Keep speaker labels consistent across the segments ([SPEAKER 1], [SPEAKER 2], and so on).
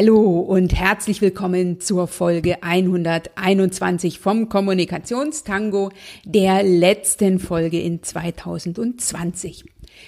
[SPEAKER 1] Hallo und herzlich willkommen zur Folge 121 vom Kommunikationstango, der letzten Folge in 2020.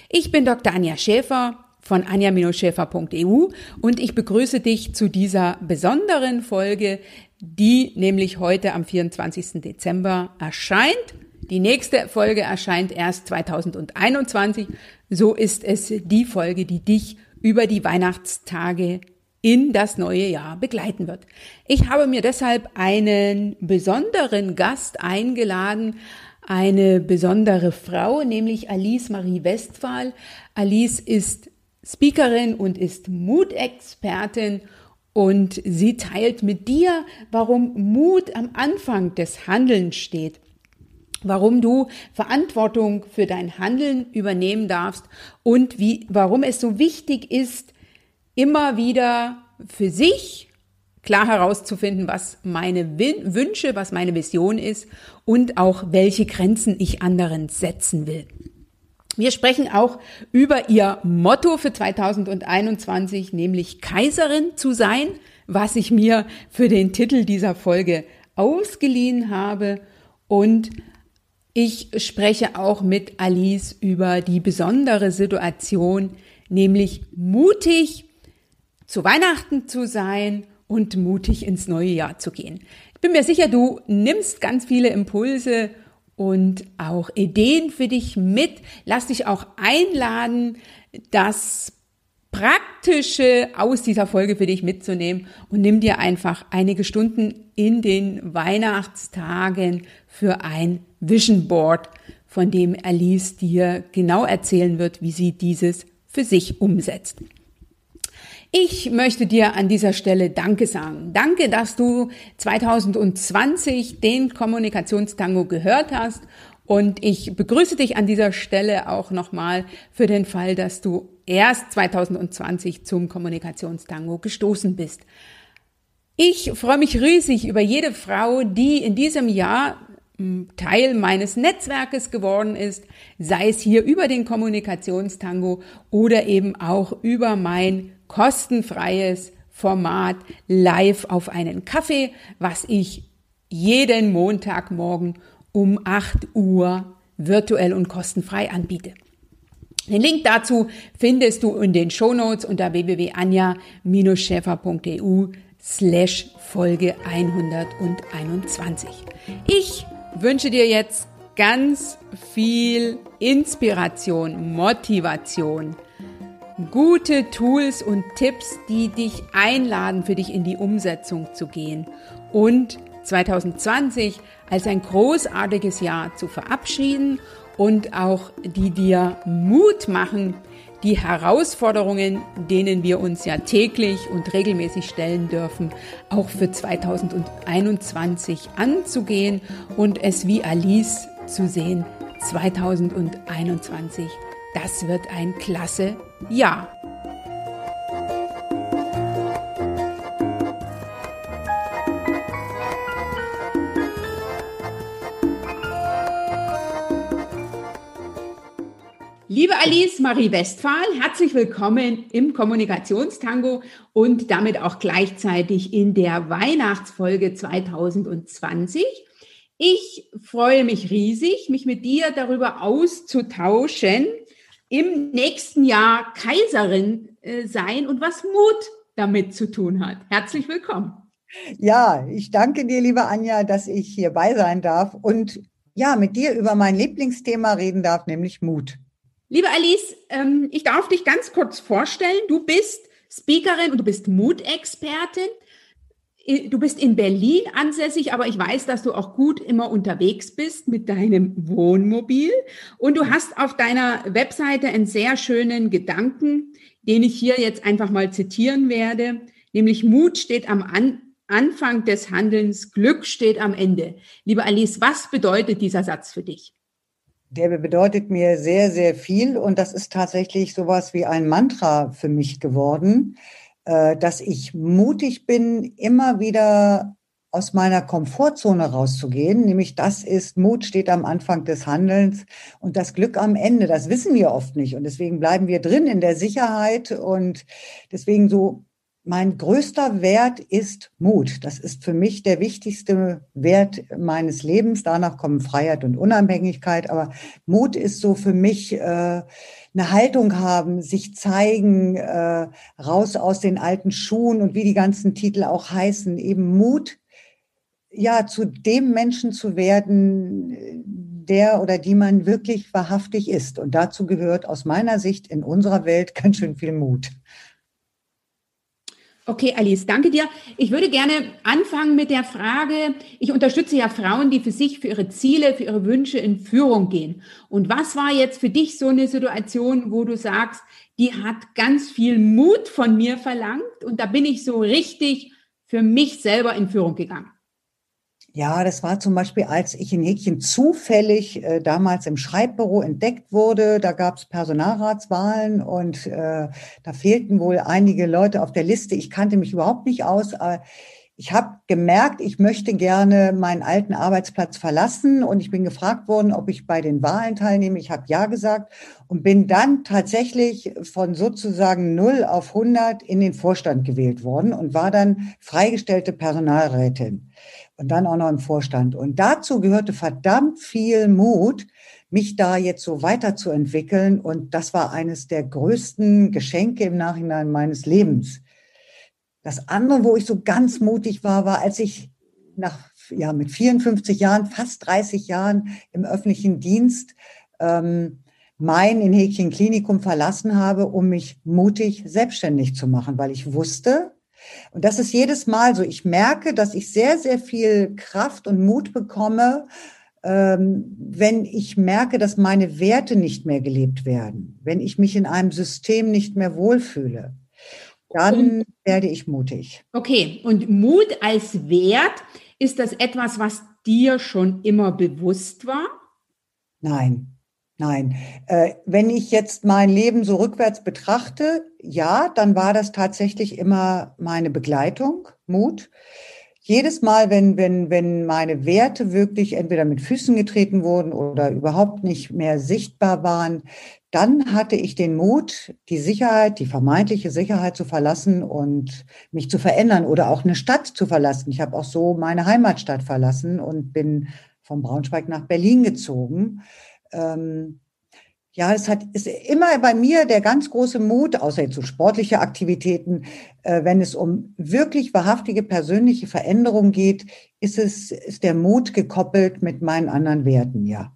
[SPEAKER 1] Ich bin Dr. Anja Schäfer von anja-schäfer.eu und ich begrüße dich zu dieser besonderen Folge, die nämlich heute am 24. Dezember erscheint. Die nächste Folge erscheint erst 2021. So ist es die Folge, die dich über die Weihnachtstage in das neue Jahr begleiten wird. Ich habe mir deshalb einen besonderen Gast eingeladen, eine besondere Frau, nämlich Alice Marie Westphal. Alice ist Speakerin und ist Mutexpertin und sie teilt mit dir, warum Mut am Anfang des Handelns steht warum du Verantwortung für dein Handeln übernehmen darfst und wie, warum es so wichtig ist, immer wieder für sich klar herauszufinden, was meine Wünsche, was meine Vision ist und auch welche Grenzen ich anderen setzen will. Wir sprechen auch über ihr Motto für 2021, nämlich Kaiserin zu sein, was ich mir für den Titel dieser Folge ausgeliehen habe. Und ich spreche auch mit Alice über die besondere Situation, nämlich mutig zu Weihnachten zu sein und mutig ins neue Jahr zu gehen. Ich bin mir sicher, du nimmst ganz viele Impulse und auch Ideen für dich mit. Lass dich auch einladen, das Praktische aus dieser Folge für dich mitzunehmen und nimm dir einfach einige Stunden in den Weihnachtstagen für ein Vision Board, von dem Alice dir genau erzählen wird, wie sie dieses für sich umsetzt. Ich möchte dir an dieser Stelle Danke sagen. Danke, dass du 2020 den Kommunikationstango gehört hast. Und ich begrüße dich an dieser Stelle auch nochmal für den Fall, dass du erst 2020 zum Kommunikationstango gestoßen bist. Ich freue mich riesig über jede Frau, die in diesem Jahr Teil meines Netzwerkes geworden ist, sei es hier über den Kommunikationstango oder eben auch über mein kostenfreies Format live auf einen Kaffee, was ich jeden Montagmorgen um 8 Uhr virtuell und kostenfrei anbiete. Den Link dazu findest du in den Shownotes unter www.anja-schäfer.eu slash Folge 121. Ich wünsche dir jetzt ganz viel Inspiration, Motivation, gute Tools und Tipps, die dich einladen, für dich in die Umsetzung zu gehen und 2020 als ein großartiges Jahr zu verabschieden und auch die dir Mut machen, die Herausforderungen, denen wir uns ja täglich und regelmäßig stellen dürfen, auch für 2021 anzugehen und es wie Alice zu sehen, 2021 das wird ein klasse Jahr. Liebe Alice Marie Westphal, herzlich willkommen im Kommunikationstango und damit auch gleichzeitig in der Weihnachtsfolge 2020. Ich freue mich riesig, mich mit dir darüber auszutauschen, im nächsten Jahr Kaiserin äh, sein und was Mut damit zu tun hat. Herzlich willkommen.
[SPEAKER 2] Ja, ich danke dir, liebe Anja, dass ich hierbei sein darf und ja, mit dir über mein Lieblingsthema reden darf, nämlich Mut.
[SPEAKER 1] Liebe Alice, ähm, ich darf dich ganz kurz vorstellen. Du bist Speakerin und du bist Mutexpertin du bist in Berlin ansässig, aber ich weiß, dass du auch gut immer unterwegs bist mit deinem Wohnmobil. Und du hast auf deiner Webseite einen sehr schönen Gedanken, den ich hier jetzt einfach mal zitieren werde, nämlich Mut steht am An Anfang des Handelns, Glück steht am Ende. Liebe Alice, was bedeutet dieser Satz für dich?
[SPEAKER 2] Der bedeutet mir sehr, sehr viel. Und das ist tatsächlich sowas wie ein Mantra für mich geworden äh, dass ich mutig bin, immer wieder aus meiner Komfortzone rauszugehen, nämlich das ist, Mut steht am Anfang des Handelns und das Glück am Ende. Das wissen wir oft nicht. Und deswegen bleiben wir drin in der Sicherheit. Und deswegen so mein größter Wert ist Mut. Das ist für mich der wichtigste Wert meines Lebens. Danach kommen Freiheit und Unabhängigkeit. Aber Mut ist so für mich äh, eine Haltung haben, sich zeigen, äh, raus aus den alten Schuhen und wie die ganzen Titel auch heißen. Eben Mut, ja, zu dem Menschen zu werden, der oder die man wirklich wahrhaftig ist. Und dazu gehört aus meiner Sicht in unserer Welt ganz schön viel Mut.
[SPEAKER 1] Okay, Alice, danke dir. Ich würde gerne anfangen mit der Frage, ich unterstütze ja Frauen, die für sich, für ihre Ziele, für ihre Wünsche in Führung gehen. Und was war jetzt für dich so eine Situation, wo du sagst, die hat ganz viel Mut von mir verlangt und da bin ich so richtig für mich selber in Führung gegangen?
[SPEAKER 2] Ja, das war zum Beispiel, als ich in Häkchen zufällig äh, damals im Schreibbüro entdeckt wurde. Da gab es Personalratswahlen und äh, da fehlten wohl einige Leute auf der Liste. Ich kannte mich überhaupt nicht aus. Aber ich habe gemerkt, ich möchte gerne meinen alten Arbeitsplatz verlassen und ich bin gefragt worden, ob ich bei den Wahlen teilnehme. Ich habe ja gesagt und bin dann tatsächlich von sozusagen 0 auf 100 in den Vorstand gewählt worden und war dann freigestellte Personalrätin und dann auch noch im Vorstand. Und dazu gehörte verdammt viel Mut, mich da jetzt so weiterzuentwickeln. Und das war eines der größten Geschenke im Nachhinein meines Lebens. Das andere, wo ich so ganz mutig war, war, als ich nach, ja, mit 54 Jahren, fast 30 Jahren im öffentlichen Dienst, ähm, mein in Häkchen Klinikum verlassen habe, um mich mutig selbstständig zu machen, weil ich wusste, und das ist jedes Mal so. Ich merke, dass ich sehr, sehr viel Kraft und Mut bekomme, ähm, wenn ich merke, dass meine Werte nicht mehr gelebt werden, wenn ich mich in einem System nicht mehr wohlfühle, dann und, werde ich mutig.
[SPEAKER 1] Okay, und Mut als Wert, ist das etwas, was dir schon immer bewusst war?
[SPEAKER 2] Nein, Nein, äh, wenn ich jetzt mein Leben so rückwärts betrachte, ja, dann war das tatsächlich immer meine Begleitung, Mut. Jedes Mal, wenn, wenn, wenn meine Werte wirklich entweder mit Füßen getreten wurden oder überhaupt nicht mehr sichtbar waren, dann hatte ich den Mut, die Sicherheit, die vermeintliche Sicherheit zu verlassen und mich zu verändern oder auch eine Stadt zu verlassen. Ich habe auch so meine Heimatstadt verlassen und bin von Braunschweig nach Berlin gezogen ähm, ja, es hat ist immer bei mir der ganz große Mut, außer jetzt so sportliche Aktivitäten, äh, wenn es um wirklich wahrhaftige persönliche Veränderung geht, ist es ist der Mut gekoppelt mit meinen anderen Werten, ja.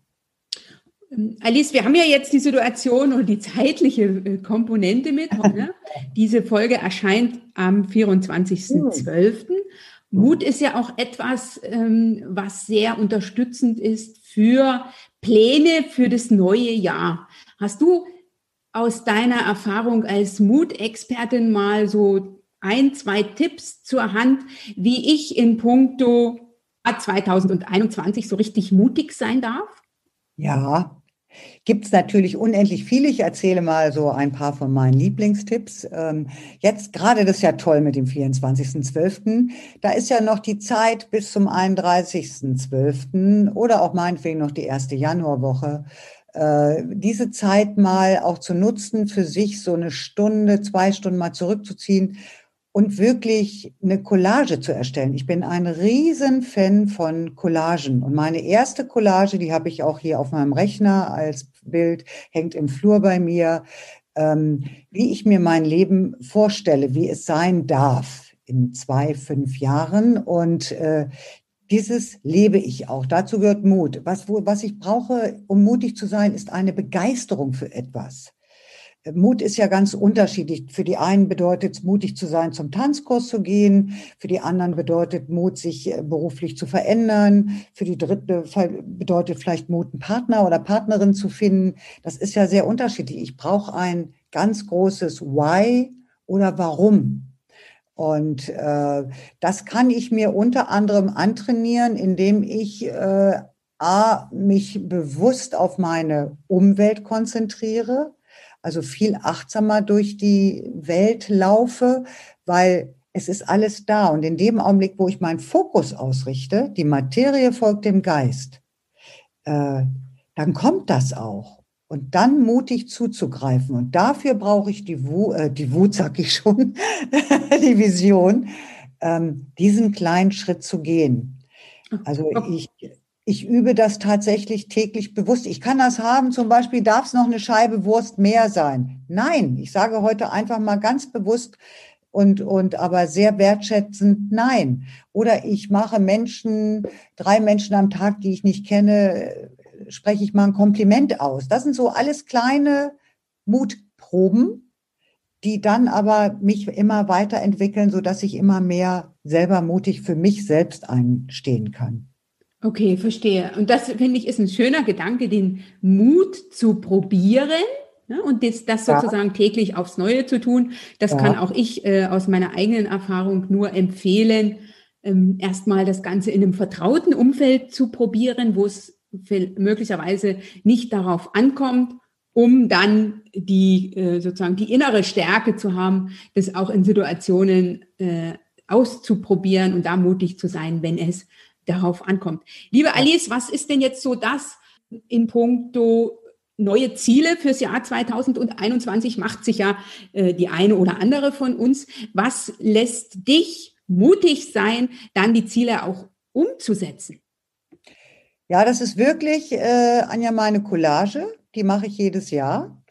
[SPEAKER 1] Ähm, Alice, wir haben ja jetzt die Situation oder die zeitliche äh, Komponente mit. Ne? Diese Folge erscheint am 24.12. Hm. Mut ist ja auch etwas, ähm, was sehr unterstützend ist für Pläne für das neue Jahr. Hast du aus deiner Erfahrung als Mutexpertin mal so ein, zwei Tipps zur Hand, wie ich in puncto 2021 so richtig mutig sein darf?
[SPEAKER 2] Ja, Gibt es natürlich unendlich viele. Ich erzähle mal so ein paar von meinen Lieblingstipps. Ähm, jetzt gerade das ist ja toll mit dem 24.12. Da ist ja noch die Zeit bis zum 31.12. oder auch meinetwegen noch die erste Januarwoche. Äh, diese Zeit mal auch zu nutzen, für sich so eine Stunde, zwei Stunden mal zurückzuziehen und wirklich eine Collage zu erstellen. Ich bin ein Riesenfan von Collagen. Und meine erste Collage, die habe ich auch hier auf meinem Rechner als Bild, hängt im Flur bei mir, ähm, wie ich mir mein Leben vorstelle, wie es sein darf in zwei, fünf Jahren. Und äh, dieses lebe ich auch. Dazu gehört Mut. Was, wo, was ich brauche, um mutig zu sein, ist eine Begeisterung für etwas. Mut ist ja ganz unterschiedlich. Für die einen bedeutet es, mutig zu sein, zum Tanzkurs zu gehen. Für die anderen bedeutet Mut, sich äh, beruflich zu verändern. Für die dritte bedeutet vielleicht Mut, einen Partner oder Partnerin zu finden. Das ist ja sehr unterschiedlich. Ich brauche ein ganz großes Why oder Warum. Und äh, das kann ich mir unter anderem antrainieren, indem ich äh, A, mich bewusst auf meine Umwelt konzentriere also viel achtsamer durch die Welt laufe, weil es ist alles da. Und in dem Augenblick, wo ich meinen Fokus ausrichte, die Materie folgt dem Geist, äh, dann kommt das auch. und dann mutig zuzugreifen. Und dafür brauche ich die Wut, äh, die Wut sag ich schon, die Vision, ähm, diesen kleinen Schritt zu gehen. Also ich, ich übe das tatsächlich täglich bewusst. Ich kann das haben, zum Beispiel darf es noch eine Scheibe Wurst mehr sein. Nein, ich sage heute einfach mal ganz bewusst und, und aber sehr wertschätzend nein. Oder ich mache Menschen, drei Menschen am Tag, die ich nicht kenne, spreche ich mal ein Kompliment aus. Das sind so alles kleine Mutproben, die dann aber mich immer weiterentwickeln, so dass ich immer mehr selber mutig für mich selbst einstehen kann.
[SPEAKER 1] Okay, verstehe. Und das finde ich ist ein schöner Gedanke, den Mut zu probieren. Ja, und das, das sozusagen ja. täglich aufs Neue zu tun, das ja. kann auch ich äh, aus meiner eigenen Erfahrung nur empfehlen, ähm, erstmal das Ganze in einem vertrauten Umfeld zu probieren, wo es möglicherweise nicht darauf ankommt, um dann die äh, sozusagen die innere Stärke zu haben, das auch in Situationen äh, auszuprobieren und da mutig zu sein, wenn es darauf ankommt. Liebe Alice, was ist denn jetzt so das in puncto neue Ziele fürs Jahr 2021 macht sich ja äh, die eine oder andere von uns. Was lässt dich mutig sein, dann die Ziele auch umzusetzen?
[SPEAKER 2] Ja, das ist wirklich, äh, Anja, meine Collage. Die mache ich jedes Jahr.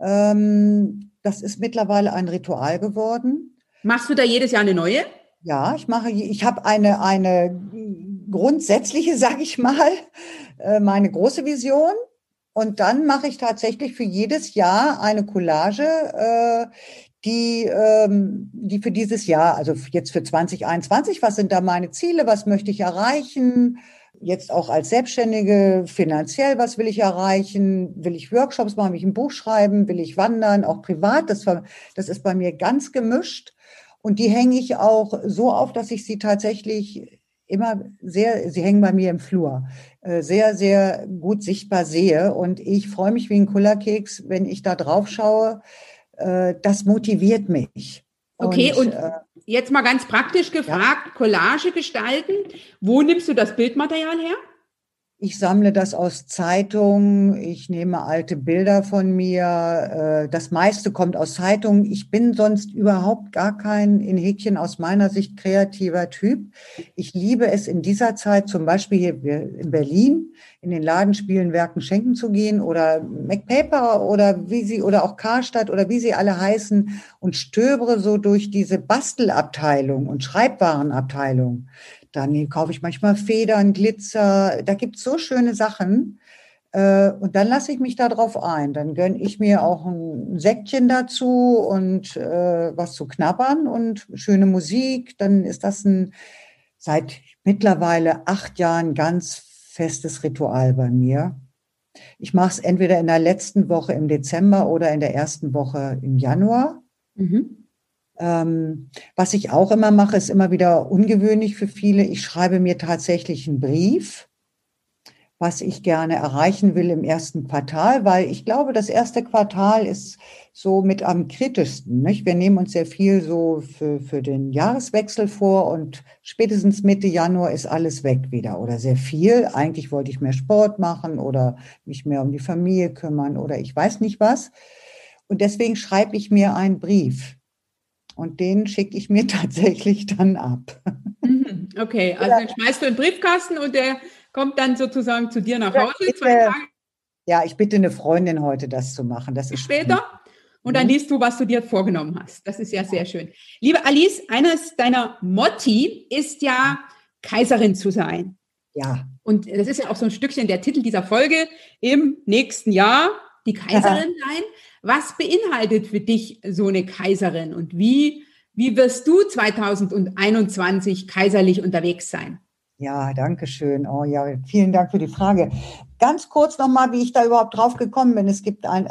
[SPEAKER 2] Ähm, das ist mittlerweile ein Ritual geworden.
[SPEAKER 1] Machst du da jedes Jahr eine neue?
[SPEAKER 2] Ja, ich mache, ich habe eine, eine grundsätzliche, sage ich mal, äh, meine große Vision. Und dann mache ich tatsächlich für jedes Jahr eine Collage, äh, die, ähm, die für dieses Jahr, also jetzt für 2021, was sind da meine Ziele, was möchte ich erreichen? Jetzt auch als Selbstständige finanziell, was will ich erreichen? Will ich Workshops machen? Will ich ein Buch schreiben? Will ich wandern? Auch privat? Das, das ist bei mir ganz gemischt. Und die hänge ich auch so auf, dass ich sie tatsächlich immer sehr, sie hängen bei mir im Flur, äh, sehr, sehr gut sichtbar sehe. Und ich freue mich wie ein Kullerkeks, wenn ich da drauf schaue. Äh, das motiviert mich.
[SPEAKER 1] Okay, und, und äh, jetzt mal ganz praktisch gefragt, ja. Collage gestalten. Wo nimmst du das Bildmaterial her?
[SPEAKER 2] Ich sammle das aus Zeitungen, ich nehme alte Bilder von mir. Äh, das meiste kommt aus Zeitungen. Ich bin sonst überhaupt gar kein in Häkchen aus meiner Sicht kreativer Typ. Ich liebe es in dieser Zeit, zum Beispiel hier in Berlin, in den Ladenspielenwerken schenken zu gehen oder MacPaper oder wie sie oder auch Karstadt oder wie sie alle heißen und stöbere so durch diese Bastelabteilung und Schreibwarenabteilung. Dann kaufe ich manchmal Federn, Glitzer. Da gibt es so schöne Sachen. Äh, und dann lasse ich mich darauf ein. Dann gönne ich mir auch ein Säckchen dazu und äh, was zu knabbern und schöne Musik. Dann ist das ein seit mittlerweile acht Jahren ganz festes Ritual bei mir. Ich mache es entweder in der letzten Woche im Dezember oder in der ersten Woche im Januar. Mhm. Ähm, was ich auch immer mache, ist immer wieder ungewöhnlich für viele. Ich schreibe mir tatsächlich einen Brief, was ich gerne erreichen will im ersten Quartal, weil ich glaube, das erste Quartal ist so mit am kritischsten. Nicht? Wir nehmen uns sehr viel so für, für den Jahreswechsel vor und spätestens Mitte Januar ist alles weg wieder oder sehr viel. Eigentlich wollte ich mehr Sport machen oder mich mehr um die Familie kümmern oder ich weiß nicht was. Und deswegen schreibe ich mir einen Brief und den schicke ich mir tatsächlich dann ab.
[SPEAKER 1] Mhm, okay, also den schmeißt du in den Briefkasten und der kommt dann sozusagen zu dir nach Hause, ja,
[SPEAKER 2] bitte, zwei Tage. Ja, ich bitte eine Freundin heute, das zu machen. Das ist
[SPEAKER 1] später. Und dann mhm. liest du, was du dir vorgenommen hast. Das ist ja sehr schön. Liebe Alice, eines deiner Motti ist ja Kaiserin zu sein.
[SPEAKER 2] Ja.
[SPEAKER 1] Und das ist ja auch so ein Stückchen der Titel dieser Folge im nächsten Jahr, die Kaiserin sein. Was beinhaltet für dich so eine Kaiserin und wie, wie wirst du 2021 kaiserlich unterwegs sein?
[SPEAKER 2] Ja, danke schön. Oh ja, vielen Dank für die Frage. Ganz kurz nochmal, wie ich da überhaupt drauf gekommen bin. Es gibt ein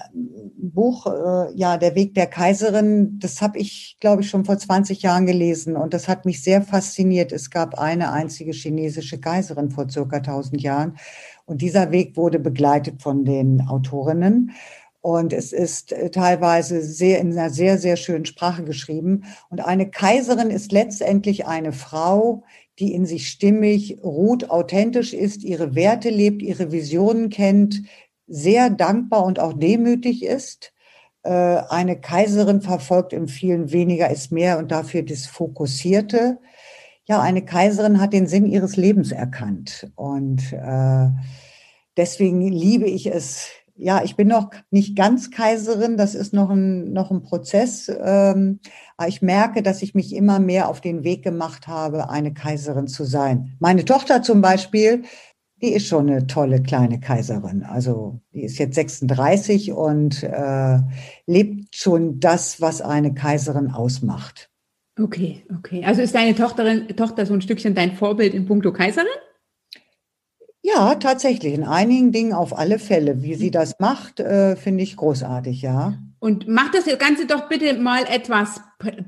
[SPEAKER 2] Buch, äh, ja, Der Weg der Kaiserin. Das habe ich, glaube ich, schon vor 20 Jahren gelesen und das hat mich sehr fasziniert. Es gab eine einzige chinesische Kaiserin vor circa 1000 Jahren und dieser Weg wurde begleitet von den Autorinnen. Und es ist äh, teilweise sehr in einer sehr, sehr schönen Sprache geschrieben. Und eine Kaiserin ist letztendlich eine Frau, die in sich stimmig ruht, authentisch ist, ihre Werte lebt, ihre Visionen kennt, sehr dankbar und auch demütig ist. Äh, eine Kaiserin verfolgt im vielen weniger ist mehr und dafür das Fokussierte. Ja, eine Kaiserin hat den Sinn ihres Lebens erkannt und äh, deswegen liebe ich es. Ja, ich bin noch nicht ganz Kaiserin, das ist noch ein, noch ein Prozess. Ähm, aber ich merke, dass ich mich immer mehr auf den Weg gemacht habe, eine Kaiserin zu sein. Meine Tochter zum Beispiel die ist schon eine tolle kleine Kaiserin. Also die ist jetzt 36 und äh, lebt schon das, was eine Kaiserin ausmacht.
[SPEAKER 1] Okay, okay. Also ist deine Tochterin, Tochter so ein Stückchen dein Vorbild in puncto Kaiserin?
[SPEAKER 2] Ja, tatsächlich. In einigen Dingen auf alle Fälle. Wie sie das macht, äh, finde ich großartig, ja.
[SPEAKER 1] Und mach das Ganze doch bitte mal etwas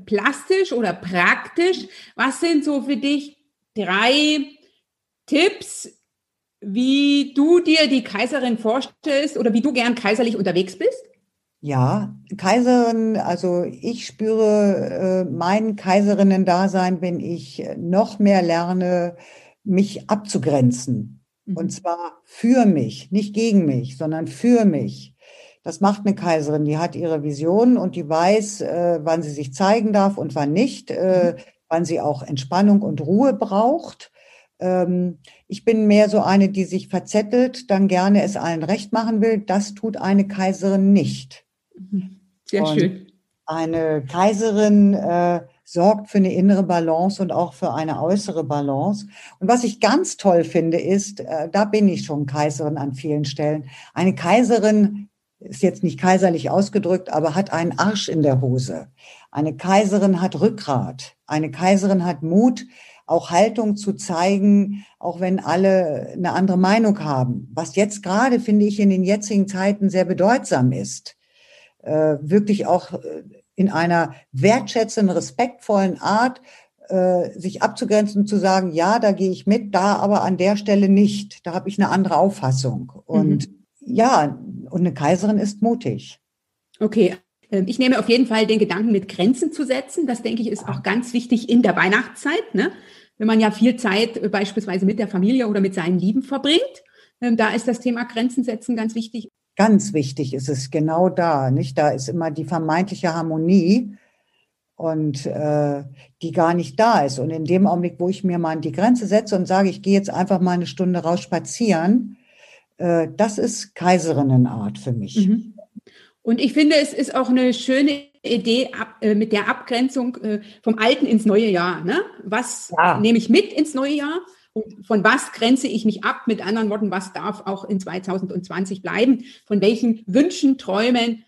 [SPEAKER 1] plastisch oder praktisch. Was sind so für dich drei Tipps, wie du dir die Kaiserin vorstellst oder wie du gern kaiserlich unterwegs bist?
[SPEAKER 2] Ja, Kaiserin, also ich spüre äh, mein Kaiserinnen-Dasein, wenn ich noch mehr lerne, mich abzugrenzen. Mhm. Und zwar für mich, nicht gegen mich, sondern für mich. Das macht eine Kaiserin, die hat ihre Vision und die weiß, äh, wann sie sich zeigen darf und wann nicht, äh, mhm. wann sie auch Entspannung und Ruhe braucht. Ähm, ich bin mehr so eine, die sich verzettelt, dann gerne es allen recht machen will. Das tut eine Kaiserin nicht.
[SPEAKER 1] Mhm. Sehr und schön.
[SPEAKER 2] Eine Kaiserin äh, sorgt für eine innere Balance und auch für eine äußere Balance. Und was ich ganz toll finde, ist, äh, da bin ich schon Kaiserin an vielen Stellen. Eine Kaiserin ist jetzt nicht kaiserlich ausgedrückt, aber hat einen Arsch in der Hose. Eine Kaiserin hat Rückgrat. Eine Kaiserin hat Mut, auch Haltung zu zeigen, auch wenn alle eine andere Meinung haben. Was jetzt gerade, finde ich, in den jetzigen Zeiten sehr bedeutsam ist. Äh, wirklich auch äh, in einer wertschätzenden, respektvollen Art äh, sich abzugrenzen und zu sagen, ja, da gehe ich mit, da aber an der Stelle nicht. Da habe ich eine andere Auffassung. Und mhm. ja, und eine Kaiserin ist mutig.
[SPEAKER 1] Okay, ähm, ich nehme auf jeden Fall den Gedanken, mit Grenzen zu setzen. Das denke ich ist auch ganz wichtig in der Weihnachtszeit. Ne? wenn man ja viel Zeit äh, beispielsweise mit der Familie oder mit seinen Lieben verbringt. Ähm, da ist das Thema Grenzen setzen ganz wichtig.
[SPEAKER 2] Ganz wichtig ist es genau da, nicht? Da ist immer die vermeintliche Harmonie und äh, die gar nicht da ist. Und in dem Augenblick, wo ich mir mal die Grenze setze und sage, ich gehe jetzt einfach mal eine Stunde raus spazieren, äh, das ist Kaiserinnenart für mich. Mhm.
[SPEAKER 1] Und ich finde, es ist auch eine schöne Idee ab, äh, mit der Abgrenzung äh, vom Alten ins neue Jahr. Ne? Was ja. nehme ich mit ins neue Jahr? Und von was grenze ich mich ab? Mit anderen Worten, was darf auch in 2020 bleiben? Von welchen Wünschen, Träumen,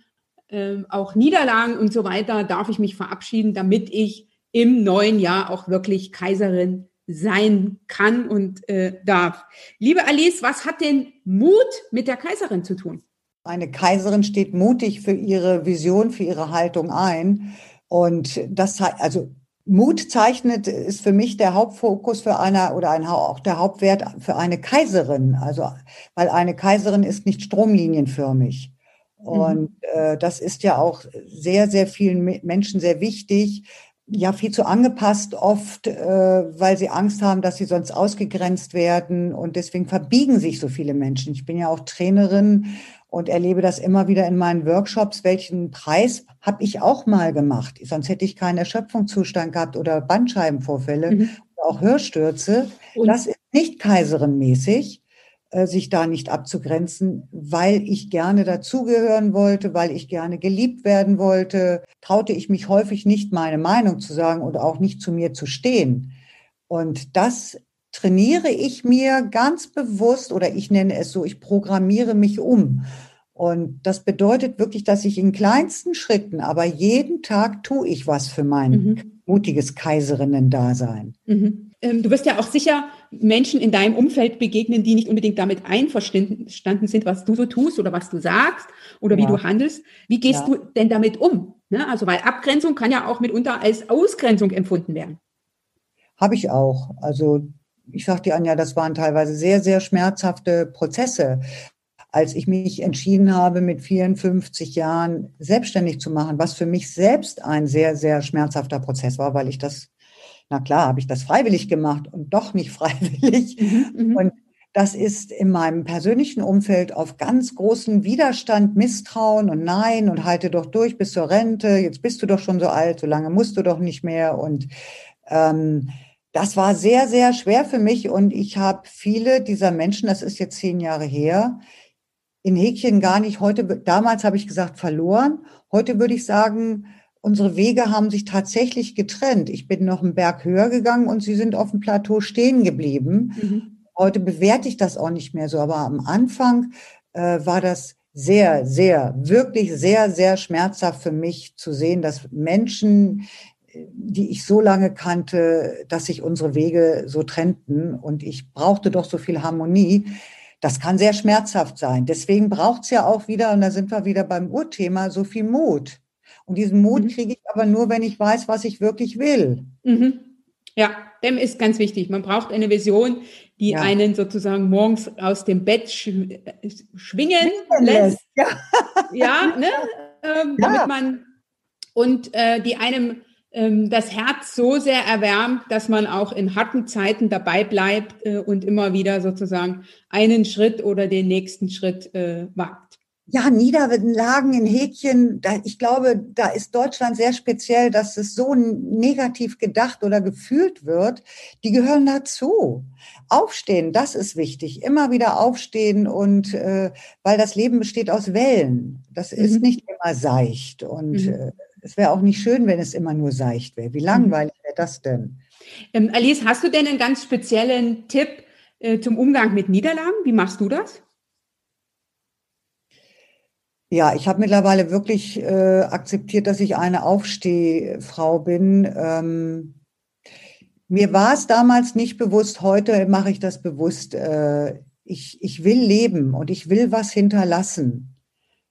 [SPEAKER 1] äh, auch Niederlagen und so weiter darf ich mich verabschieden, damit ich im neuen Jahr auch wirklich Kaiserin sein kann und äh, darf. Liebe Alice, was hat denn Mut mit der Kaiserin zu tun?
[SPEAKER 2] Eine Kaiserin steht mutig für ihre Vision, für ihre Haltung ein. Und das, also Mut zeichnet, ist für mich der Hauptfokus für eine oder ein, auch der Hauptwert für eine Kaiserin. Also, weil eine Kaiserin ist nicht stromlinienförmig. Und mhm. äh, das ist ja auch sehr, sehr vielen Menschen sehr wichtig. Ja, viel zu angepasst oft, äh, weil sie Angst haben, dass sie sonst ausgegrenzt werden. Und deswegen verbiegen sich so viele Menschen. Ich bin ja auch Trainerin und erlebe das immer wieder in meinen Workshops. Welchen Preis habe ich auch mal gemacht? Sonst hätte ich keinen Erschöpfungszustand gehabt oder Bandscheibenvorfälle mhm. oder auch Hörstürze. Und das ist nicht kaiserinmäßig, sich da nicht abzugrenzen, weil ich gerne dazugehören wollte, weil ich gerne geliebt werden wollte, traute ich mich häufig nicht, meine Meinung zu sagen und auch nicht zu mir zu stehen. Und das trainiere ich mir ganz bewusst oder ich nenne es so, ich programmiere mich um. Und das bedeutet wirklich, dass ich in kleinsten Schritten, aber jeden Tag tue ich was für mein mhm. mutiges Kaiserinnen-Dasein.
[SPEAKER 1] Mhm. Ähm, du wirst ja auch sicher Menschen in deinem Umfeld begegnen, die nicht unbedingt damit einverstanden sind, was du so tust oder was du sagst oder ja. wie du handelst. Wie gehst ja. du denn damit um? Ne? Also, weil Abgrenzung kann ja auch mitunter als Ausgrenzung empfunden werden.
[SPEAKER 2] Habe ich auch. Also ich sag dir, Anja, das waren teilweise sehr, sehr schmerzhafte Prozesse. Als ich mich entschieden habe, mit 54 Jahren selbstständig zu machen, was für mich selbst ein sehr, sehr schmerzhafter Prozess war, weil ich das, na klar, habe ich das freiwillig gemacht und doch nicht freiwillig. Mhm, mhm. und Das ist in meinem persönlichen Umfeld auf ganz großen Widerstand, Misstrauen und Nein und halte doch durch bis zur Rente. Jetzt bist du doch schon so alt, so lange musst du doch nicht mehr. Und ähm, das war sehr, sehr schwer für mich. Und ich habe viele dieser Menschen, das ist jetzt zehn Jahre her, in Häkchen gar nicht heute, damals habe ich gesagt, verloren. Heute würde ich sagen, unsere Wege haben sich tatsächlich getrennt. Ich bin noch einen Berg höher gegangen und sie sind auf dem Plateau stehen geblieben. Mhm. Heute bewerte ich das auch nicht mehr so, aber am Anfang äh, war das sehr, sehr, wirklich sehr, sehr schmerzhaft für mich zu sehen, dass Menschen, die ich so lange kannte, dass sich unsere Wege so trennten und ich brauchte doch so viel Harmonie. Das kann sehr schmerzhaft sein. Deswegen braucht es ja auch wieder, und da sind wir wieder beim Urthema, so viel Mut. Und diesen Mut mhm. kriege ich aber nur, wenn ich weiß, was ich wirklich will.
[SPEAKER 1] Mhm. Ja, dem ist ganz wichtig. Man braucht eine Vision, die ja. einen sozusagen morgens aus dem Bett sch schwingen lässt. Ja, ja, ne? Ähm, ja. damit man und äh, die einem ähm, das Herz so sehr erwärmt, dass man auch in harten Zeiten dabei bleibt äh, und immer wieder sozusagen einen Schritt oder den nächsten Schritt äh, wagt.
[SPEAKER 2] Ja, Niederlagen in Häkchen, da, ich glaube, da ist Deutschland sehr speziell, dass es so negativ gedacht oder gefühlt wird. Die gehören dazu. Aufstehen, das ist wichtig. Immer wieder aufstehen und äh, weil das Leben besteht aus Wellen. Das mhm. ist nicht immer seicht und mhm. äh, es wäre auch nicht schön, wenn es immer nur seicht wäre. Wie langweilig wäre das denn?
[SPEAKER 1] Ähm, Alice, hast du denn einen ganz speziellen Tipp äh, zum Umgang mit Niederlagen? Wie machst du das?
[SPEAKER 2] Ja, ich habe mittlerweile wirklich äh, akzeptiert, dass ich eine Aufstehfrau bin. Ähm, mir war es damals nicht bewusst, heute mache ich das bewusst. Äh, ich, ich will leben und ich will was hinterlassen.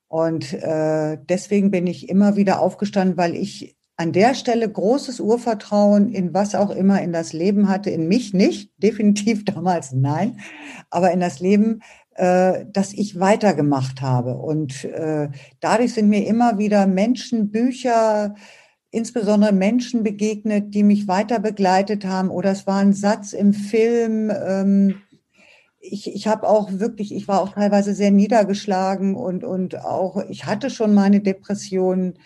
[SPEAKER 2] Und äh, deswegen bin ich immer wieder aufgestanden, weil ich an der Stelle großes Urvertrauen in was auch immer in das Leben hatte, in mich nicht, definitiv damals nein, aber in das Leben, äh, dass ich weitergemacht habe. Und äh, dadurch sind mir immer wieder Menschen, Bücher, insbesondere Menschen begegnet, die mich weiter begleitet haben. Oder es war ein Satz im Film, ähm, ich, ich habe auch wirklich, ich war auch teilweise sehr niedergeschlagen und, und auch, ich hatte schon meine Depressionen.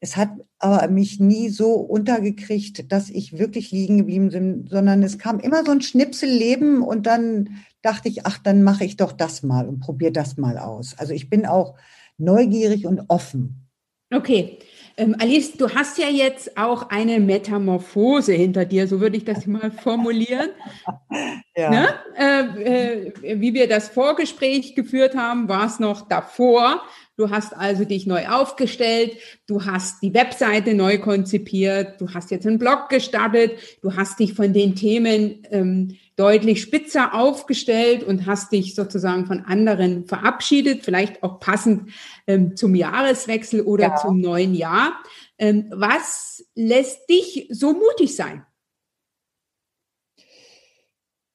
[SPEAKER 2] Es hat aber mich nie so untergekriegt, dass ich wirklich liegen geblieben bin, sondern es kam immer so ein Schnipselleben und dann dachte ich, ach, dann mache ich doch das mal und probiere das mal aus. Also ich bin auch neugierig und offen.
[SPEAKER 1] Okay. Ähm, Alice, du hast ja jetzt auch eine Metamorphose hinter dir, so würde ich das mal formulieren. ja. Ne? Äh, äh, wie wir das Vorgespräch geführt haben, war es noch davor. Du hast also dich neu aufgestellt, du hast die Webseite neu konzipiert, du hast jetzt einen Blog gestartet, du hast dich von den Themen ähm, deutlich spitzer aufgestellt und hast dich sozusagen von anderen verabschiedet, vielleicht auch passend ähm, zum Jahreswechsel oder ja. zum neuen Jahr. Ähm, was lässt dich so mutig sein?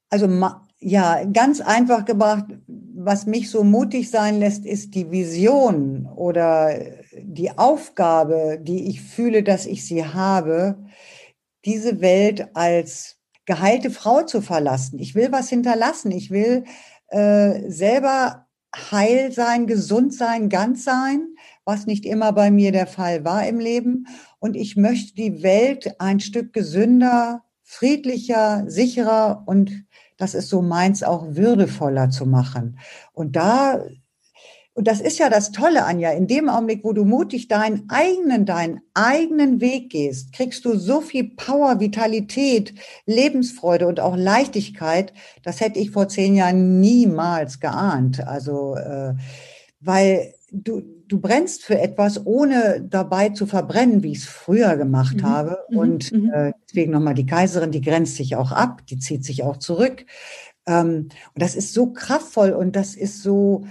[SPEAKER 2] Also ja, ganz einfach gebracht, was mich so mutig sein lässt, ist die Vision oder die Aufgabe, die ich fühle, dass ich sie habe, diese Welt als geheilte Frau zu verlassen. Ich will was hinterlassen. Ich will äh, selber heil sein, gesund sein, ganz sein, was nicht immer bei mir der Fall war im Leben. Und ich möchte die Welt ein Stück gesünder, friedlicher, sicherer und das ist so meins auch würdevoller zu machen. Und da und das ist ja das Tolle, Anja. In dem Augenblick, wo du mutig deinen eigenen, deinen eigenen Weg gehst, kriegst du so viel Power, Vitalität, Lebensfreude und auch Leichtigkeit. Das hätte ich vor zehn Jahren niemals geahnt. Also, äh, weil du, du brennst für etwas, ohne dabei zu verbrennen, wie ich es früher gemacht mhm. habe. Mhm. Und mhm. äh, deswegen nochmal die Kaiserin, die grenzt sich auch ab, die zieht sich auch zurück. Ähm, und das ist so kraftvoll und das ist so,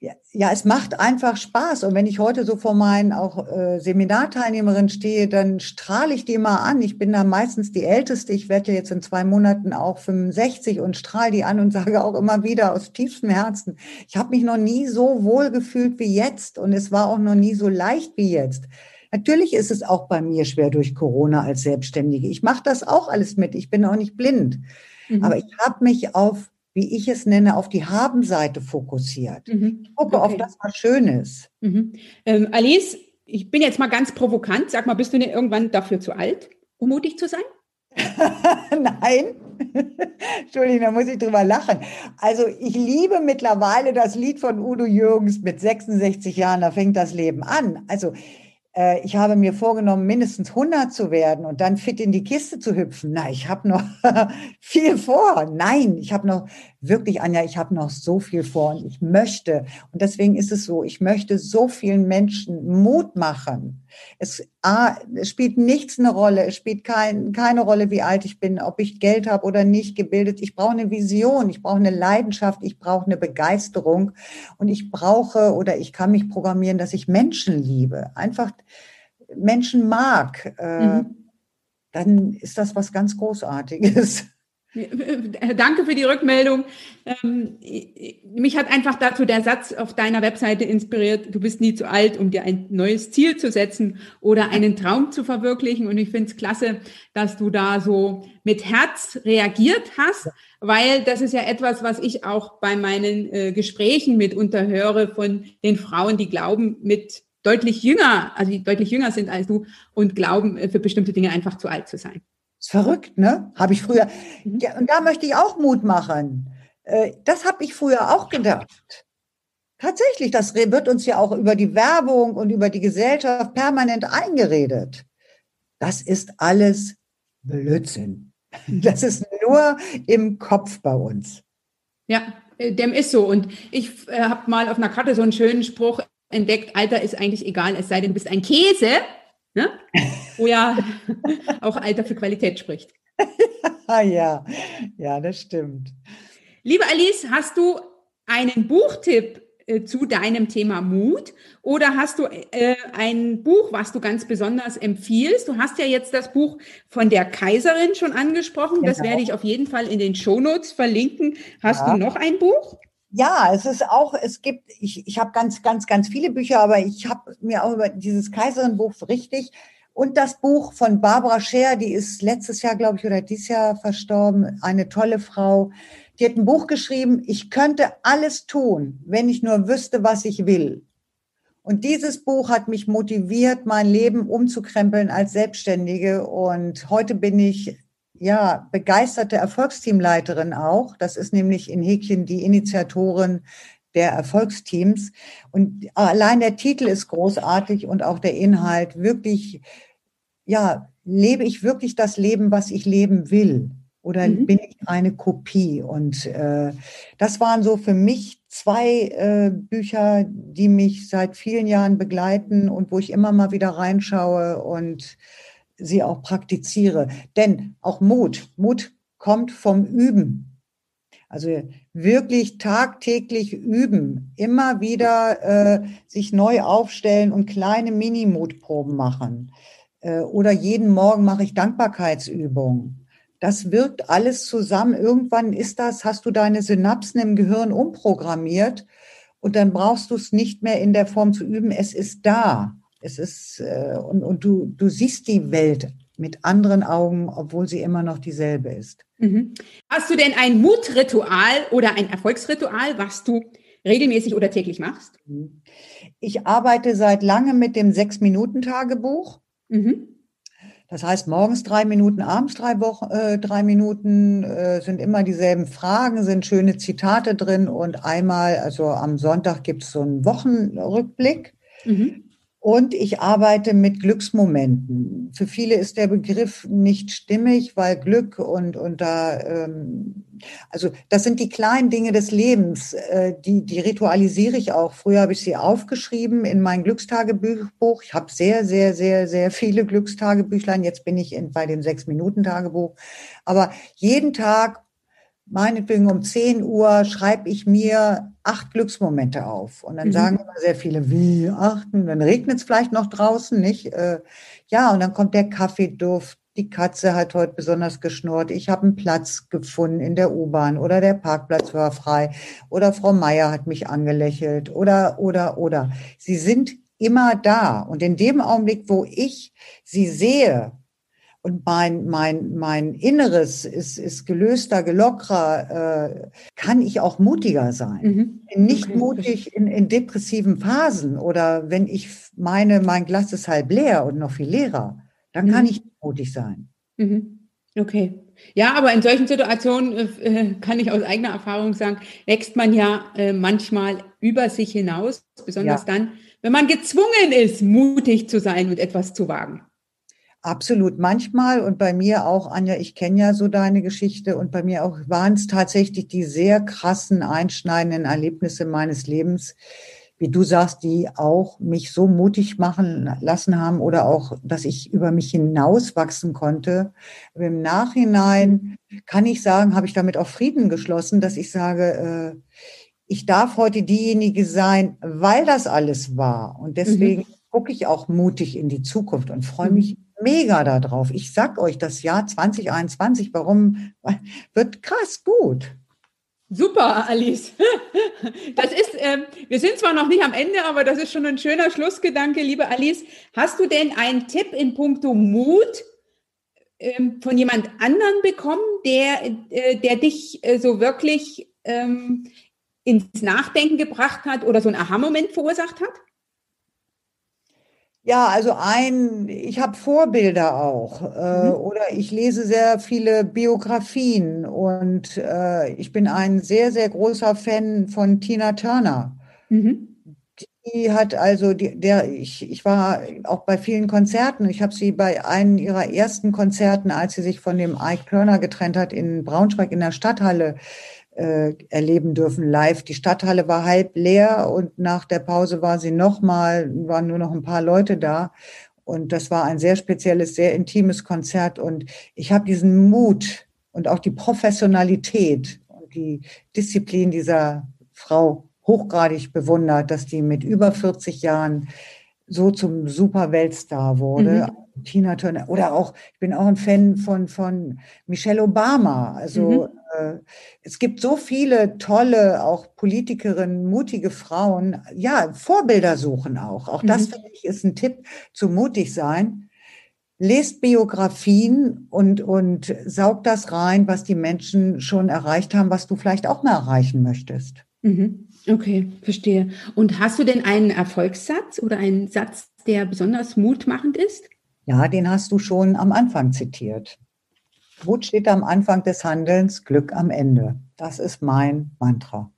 [SPEAKER 2] ja, ja, es macht einfach Spaß. Und wenn ich heute so vor meinen auch äh, Seminarteilnehmerinnen stehe, dann strahle ich die mal an. Ich bin da meistens die Älteste. Ich werde jetzt in zwei Monaten auch 65 und strahle die an und sage auch immer wieder aus tiefstem Herzen, ich habe mich noch nie so wohl gefühlt wie jetzt und es war auch noch nie so leicht wie jetzt. Natürlich ist es auch bei mir schwer durch Corona als Selbstständige. Ich mache das auch alles mit. Ich bin auch nicht blind. Mhm. Aber ich habe mich auf wie ich es nenne, auf die Habenseite fokussiert. Mhm. Ich gucke okay. auf das, was schön ist.
[SPEAKER 1] Mhm. Ähm, Alice, ich bin jetzt mal ganz provokant. Sag mal, bist du denn irgendwann dafür zu alt, um mutig zu sein?
[SPEAKER 2] Nein. Entschuldigung, da muss ich drüber lachen. Also ich liebe mittlerweile das Lied von Udo Jürgens mit 66 Jahren, da fängt das Leben an. Also äh, ich habe mir vorgenommen, mindestens 100 zu werden und dann fit in die Kiste zu hüpfen. Na, ich habe noch viel vor. Nein, ich habe noch wirklich, Anja, ich habe noch so viel vor und ich möchte, und deswegen ist es so, ich möchte so vielen Menschen Mut machen. Es, A, es spielt nichts eine Rolle, es spielt kein, keine Rolle, wie alt ich bin, ob ich Geld habe oder nicht gebildet. Ich brauche eine Vision, ich brauche eine Leidenschaft, ich brauche eine Begeisterung und ich brauche oder ich kann mich programmieren, dass ich Menschen liebe. Einfach Menschen mag. Äh, mhm. Dann ist das was ganz Großartiges.
[SPEAKER 1] Danke für die Rückmeldung. Ähm, mich hat einfach dazu der Satz auf deiner Webseite inspiriert, du bist nie zu alt, um dir ein neues Ziel zu setzen oder einen Traum zu verwirklichen. Und ich finde es klasse, dass du da so mit Herz reagiert hast, weil das ist ja etwas, was ich auch bei meinen äh, Gesprächen mitunter höre von den Frauen, die glauben, mit deutlich jünger, also die deutlich jünger sind als du und glauben, äh, für bestimmte Dinge einfach zu alt zu sein.
[SPEAKER 2] Ist verrückt, ne? Habe ich früher. Mhm. Ja, und da möchte ich auch Mut machen. Äh, das habe ich früher auch gedacht. Tatsächlich, das wird uns ja auch über die Werbung und über die Gesellschaft permanent eingeredet. Das ist alles Blödsinn. Das ist nur im Kopf bei uns.
[SPEAKER 1] Ja, äh, dem ist so. Und ich äh, habe mal auf einer Karte so einen schönen Spruch entdeckt, Alter ist eigentlich egal, es sei denn, du bist ein Käse ne? wo ja auch Alter für Qualität spricht.
[SPEAKER 2] ja, ja, das stimmt.
[SPEAKER 1] Liebe Alice, hast du einen Buchtipp äh, zu deinem Thema Mut oder hast du äh, ein Buch, was du ganz besonders empfiehlst? Du hast ja jetzt das Buch von der Kaiserin schon angesprochen. Genau. Das werde ich auf jeden Fall in den Shownotes verlinken. Hast ja. du noch ein Buch?
[SPEAKER 2] Ja, es ist auch, es gibt, ich, ich habe ganz, ganz, ganz viele Bücher, aber ich habe mir auch über dieses Kaiserin-Buch richtig und das Buch von Barbara Scher, die ist letztes Jahr, glaube ich, oder dieses Jahr verstorben, eine tolle Frau. Die hat ein Buch geschrieben, ich könnte alles tun, wenn ich nur wüsste, was ich will. Und dieses Buch hat mich motiviert, mein Leben umzukrempeln als Selbstständige. Und heute bin ich ja, begeisterte Erfolgsteamleiterin auch. Das ist nämlich in Häkchen die Initiatorin der Erfolgsteams. Und allein der Titel ist großartig und auch der Inhalt wirklich, ja, lebe ich wirklich das Leben, was ich leben will? Oder mhm. bin ich eine Kopie? Und äh, das waren so für mich zwei äh, Bücher, die mich seit vielen Jahren begleiten und wo ich immer mal wieder reinschaue und sie auch praktiziere. Denn auch Mut, Mut kommt vom Üben. Also wirklich tagtäglich üben, immer wieder äh, sich neu aufstellen und kleine Mini-Mutproben machen. Äh, oder jeden Morgen mache ich Dankbarkeitsübungen. Das wirkt alles zusammen. Irgendwann ist das, hast du deine Synapsen im Gehirn umprogrammiert und dann brauchst du es nicht mehr in der Form zu üben. Es ist da. Es ist, äh, und, und du, du siehst die Welt mit anderen Augen, obwohl sie immer noch dieselbe ist.
[SPEAKER 1] Mhm. Hast du denn ein Mutritual oder ein Erfolgsritual, was du regelmäßig oder täglich machst?
[SPEAKER 2] Ich arbeite seit langem mit dem Sechs-Minuten-Tagebuch. Mhm. Das heißt, morgens drei Minuten, abends drei, Wochen, äh, drei Minuten äh, sind immer dieselben Fragen, sind schöne Zitate drin und einmal, also am Sonntag gibt es so einen Wochenrückblick. Mhm. Und ich arbeite mit Glücksmomenten. Für viele ist der Begriff nicht stimmig, weil Glück und, und da, ähm, also das sind die kleinen Dinge des Lebens, äh, die, die ritualisiere ich auch. Früher habe ich sie aufgeschrieben in mein Glückstagebuch. Ich habe sehr, sehr, sehr, sehr viele Glückstagebüchlein. Jetzt bin ich in, bei dem Sechs-Minuten-Tagebuch. Aber jeden Tag meinetwegen um 10 Uhr schreibe ich mir acht Glücksmomente auf. Und dann mhm. sagen immer sehr viele, wie achten? Dann regnet es vielleicht noch draußen, nicht? Äh, ja, und dann kommt der Kaffeeduft. Die Katze hat heute besonders geschnurrt. Ich habe einen Platz gefunden in der U-Bahn oder der Parkplatz war frei oder Frau Meier hat mich angelächelt oder, oder, oder. Sie sind immer da. Und in dem Augenblick, wo ich sie sehe, und mein, mein, mein Inneres ist, ist gelöster, gelockerer, äh, kann ich auch mutiger sein. Mhm. Nicht okay. mutig in, in depressiven Phasen oder wenn ich meine, mein Glas ist halb leer und noch viel leerer, dann mhm. kann ich mutig sein.
[SPEAKER 1] Mhm. Okay. Ja, aber in solchen Situationen äh, kann ich aus eigener Erfahrung sagen, wächst man ja äh, manchmal über sich hinaus, besonders ja. dann, wenn man gezwungen ist, mutig zu sein und etwas zu wagen.
[SPEAKER 2] Absolut, manchmal und bei mir auch, Anja, ich kenne ja so deine Geschichte und bei mir auch waren es tatsächlich die sehr krassen, einschneidenden Erlebnisse meines Lebens, wie du sagst, die auch mich so mutig machen lassen haben oder auch, dass ich über mich hinaus wachsen konnte. Aber Im Nachhinein kann ich sagen, habe ich damit auch Frieden geschlossen, dass ich sage, äh, ich darf heute diejenige sein, weil das alles war. Und deswegen mhm. gucke ich auch mutig in die Zukunft und freue mich mega darauf. Ich sag euch, das Jahr 2021, warum wird krass gut.
[SPEAKER 1] Super, Alice. Das ist, äh, wir sind zwar noch nicht am Ende, aber das ist schon ein schöner Schlussgedanke, liebe Alice. Hast du denn einen Tipp in puncto Mut ähm, von jemand anderen bekommen, der, äh, der dich äh, so wirklich ähm, ins Nachdenken gebracht hat oder so einen Aha-Moment verursacht hat?
[SPEAKER 2] Ja, also ein, ich habe Vorbilder auch äh, mhm. oder ich lese sehr viele Biografien und äh, ich bin ein sehr, sehr großer Fan von Tina Turner. Mhm. Die hat also, die, der, ich, ich war auch bei vielen Konzerten. Ich habe sie bei einem ihrer ersten Konzerten, als sie sich von dem Ike Turner getrennt hat, in Braunschweig in der Stadthalle äh, erleben dürfen live. Die Stadthalle war halb leer und nach der Pause war sie nochmal, waren nur noch ein paar Leute da. Und das war ein sehr spezielles, sehr intimes Konzert. Und ich habe diesen Mut und auch die Professionalität und die Disziplin dieser Frau hochgradig bewundert, dass die mit über 40 Jahren so zum Super-Weltstar wurde. Mhm. Tina Turner oder auch, ich bin auch ein Fan von, von Michelle Obama. Also mhm. Äh, es gibt so viele tolle, auch Politikerinnen, mutige Frauen. Ja, Vorbilder suchen auch. Auch mhm. das finde ich ist ein Tipp zu mutig sein. Lest Biografien und, und saugt das rein, was die Menschen schon erreicht haben, was du vielleicht auch mal erreichen möchtest.
[SPEAKER 1] Mhm. Okay, verstehe. Und hast du denn einen Erfolgssatz oder einen Satz, der besonders mutmachend ist?
[SPEAKER 2] Ja, den hast du schon am Anfang zitiert. Mut steht am Anfang des Handelns, Glück am Ende. Das ist mein Mantra.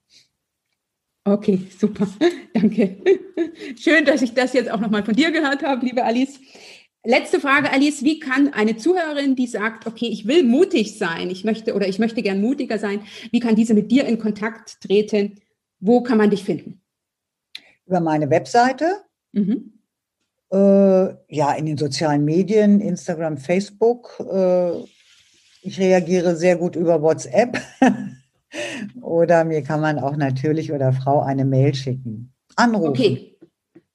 [SPEAKER 1] Okay, super. Danke. Schön, dass ich das jetzt auch nochmal von dir gehört habe, liebe Alice. Letzte Frage, Alice. Wie kann eine Zuhörerin, die sagt, okay, ich will mutig sein, ich möchte oder ich möchte gern mutiger sein, wie kann diese mit dir in Kontakt treten? Wo kann man dich finden?
[SPEAKER 2] Über meine Webseite. Mhm. Äh, ja, in den sozialen Medien, Instagram, Facebook. Äh, ich reagiere sehr gut über WhatsApp. oder mir kann man auch natürlich oder Frau eine Mail schicken. Anrufen. Okay.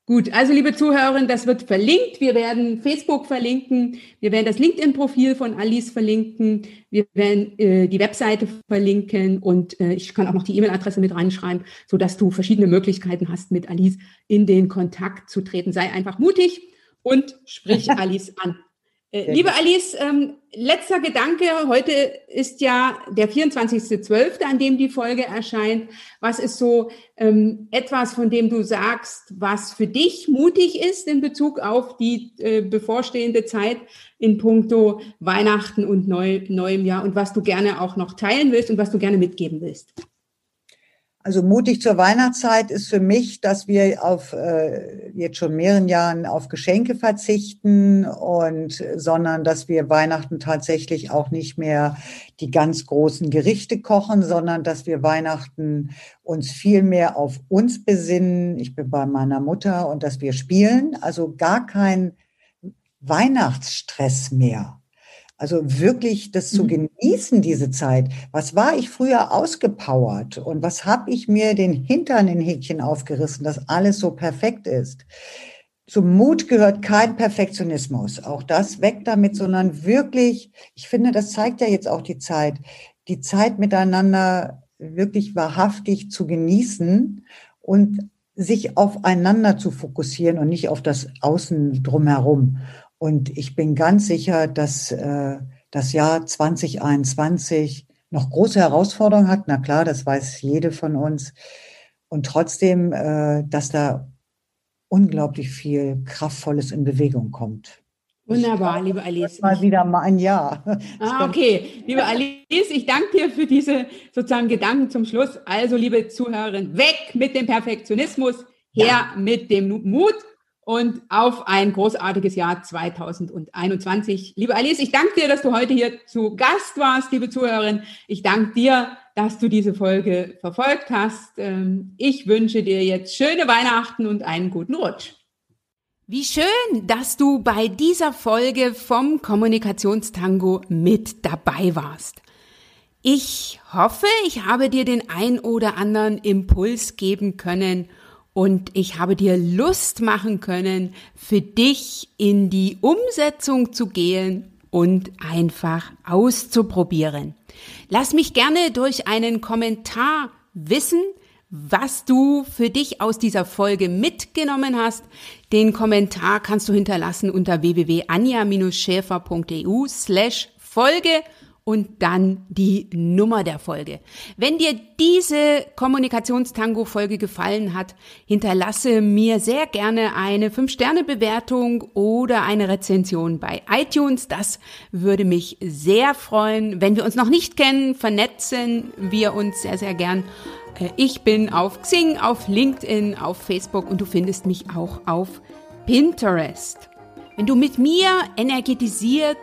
[SPEAKER 1] Gut, also liebe Zuhörerinnen, das wird verlinkt. Wir werden Facebook verlinken. Wir werden das LinkedIn-Profil von Alice verlinken. Wir werden äh, die Webseite verlinken und äh, ich kann auch noch die E-Mail-Adresse mit reinschreiben, so dass du verschiedene Möglichkeiten hast, mit Alice in den Kontakt zu treten. Sei einfach mutig und sprich Alice an. Äh, liebe Alice, ähm, letzter Gedanke. Heute ist ja der 24.12., an dem die Folge erscheint. Was ist so ähm, etwas, von dem du sagst, was für dich mutig ist in Bezug auf die äh, bevorstehende Zeit in puncto Weihnachten und Neu neuem Jahr und was du gerne auch noch teilen willst und was du gerne mitgeben willst?
[SPEAKER 2] Also mutig zur Weihnachtszeit ist für mich, dass wir auf äh, jetzt schon mehreren Jahren auf Geschenke verzichten und sondern dass wir Weihnachten tatsächlich auch nicht mehr die ganz großen Gerichte kochen, sondern dass wir Weihnachten uns viel mehr auf uns besinnen. Ich bin bei meiner Mutter und dass wir spielen, also gar kein Weihnachtsstress mehr. Also wirklich das zu mhm. genießen, diese Zeit. Was war ich früher ausgepowert und was habe ich mir den Hintern in Häkchen aufgerissen, dass alles so perfekt ist. Zum Mut gehört kein Perfektionismus. Auch das weg damit, sondern wirklich, ich finde, das zeigt ja jetzt auch die Zeit, die Zeit miteinander wirklich wahrhaftig zu genießen und sich aufeinander zu fokussieren und nicht auf das Außen drumherum. Und ich bin ganz sicher, dass äh, das Jahr 2021 noch große Herausforderungen hat. Na klar, das weiß jede von uns. Und trotzdem, äh, dass da unglaublich viel Kraftvolles in Bewegung kommt.
[SPEAKER 1] Wunderbar, liebe Alice.
[SPEAKER 2] Mal wieder mal ein Jahr.
[SPEAKER 1] Ah, okay. Liebe Alice, ich danke dir für diese sozusagen Gedanken zum Schluss. Also, liebe Zuhörerinnen, weg mit dem Perfektionismus, her ja. mit dem Mut und auf ein großartiges Jahr 2021. Liebe Alice, ich danke dir, dass du heute hier zu Gast warst, liebe Zuhörerin. Ich danke dir, dass du diese Folge verfolgt hast. Ähm, ich wünsche dir jetzt schöne Weihnachten und einen guten Rutsch. Wie schön, dass du bei dieser Folge vom Kommunikationstango mit dabei warst. Ich hoffe, ich habe dir den ein oder anderen Impuls geben können und ich habe dir Lust machen können, für dich in die Umsetzung zu gehen und einfach auszuprobieren. Lass mich gerne durch einen Kommentar wissen, was du für dich aus dieser Folge mitgenommen hast. Den Kommentar kannst du hinterlassen unter www.anja-schäfer.eu slash Folge und dann die Nummer der Folge. Wenn dir diese Kommunikationstango-Folge gefallen hat, hinterlasse mir sehr gerne eine 5-Sterne-Bewertung oder eine Rezension bei iTunes. Das würde mich sehr freuen. Wenn wir uns noch nicht kennen, vernetzen wir uns sehr, sehr gern. Äh, ich bin auf Xing, auf LinkedIn, auf Facebook und du findest mich auch auf Pinterest. Wenn du mit mir energetisiert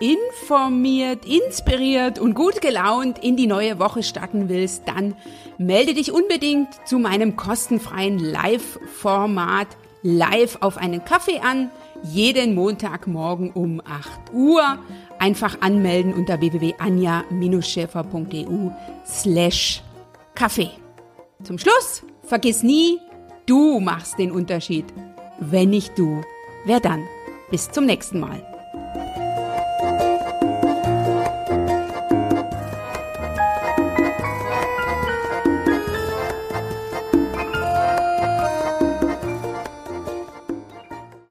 [SPEAKER 1] informiert, inspiriert und gut gelaunt in die neue Woche starten willst, dann melde dich unbedingt zu meinem kostenfreien Live-Format live auf einen Kaffee an, jeden Montagmorgen um 8 Uhr. Einfach anmelden unter www.anja-schäfer.eu slash Kaffee. Zum Schluss, vergiss nie, du machst den Unterschied. Wenn nicht du, wer dann? Bis zum nächsten Mal.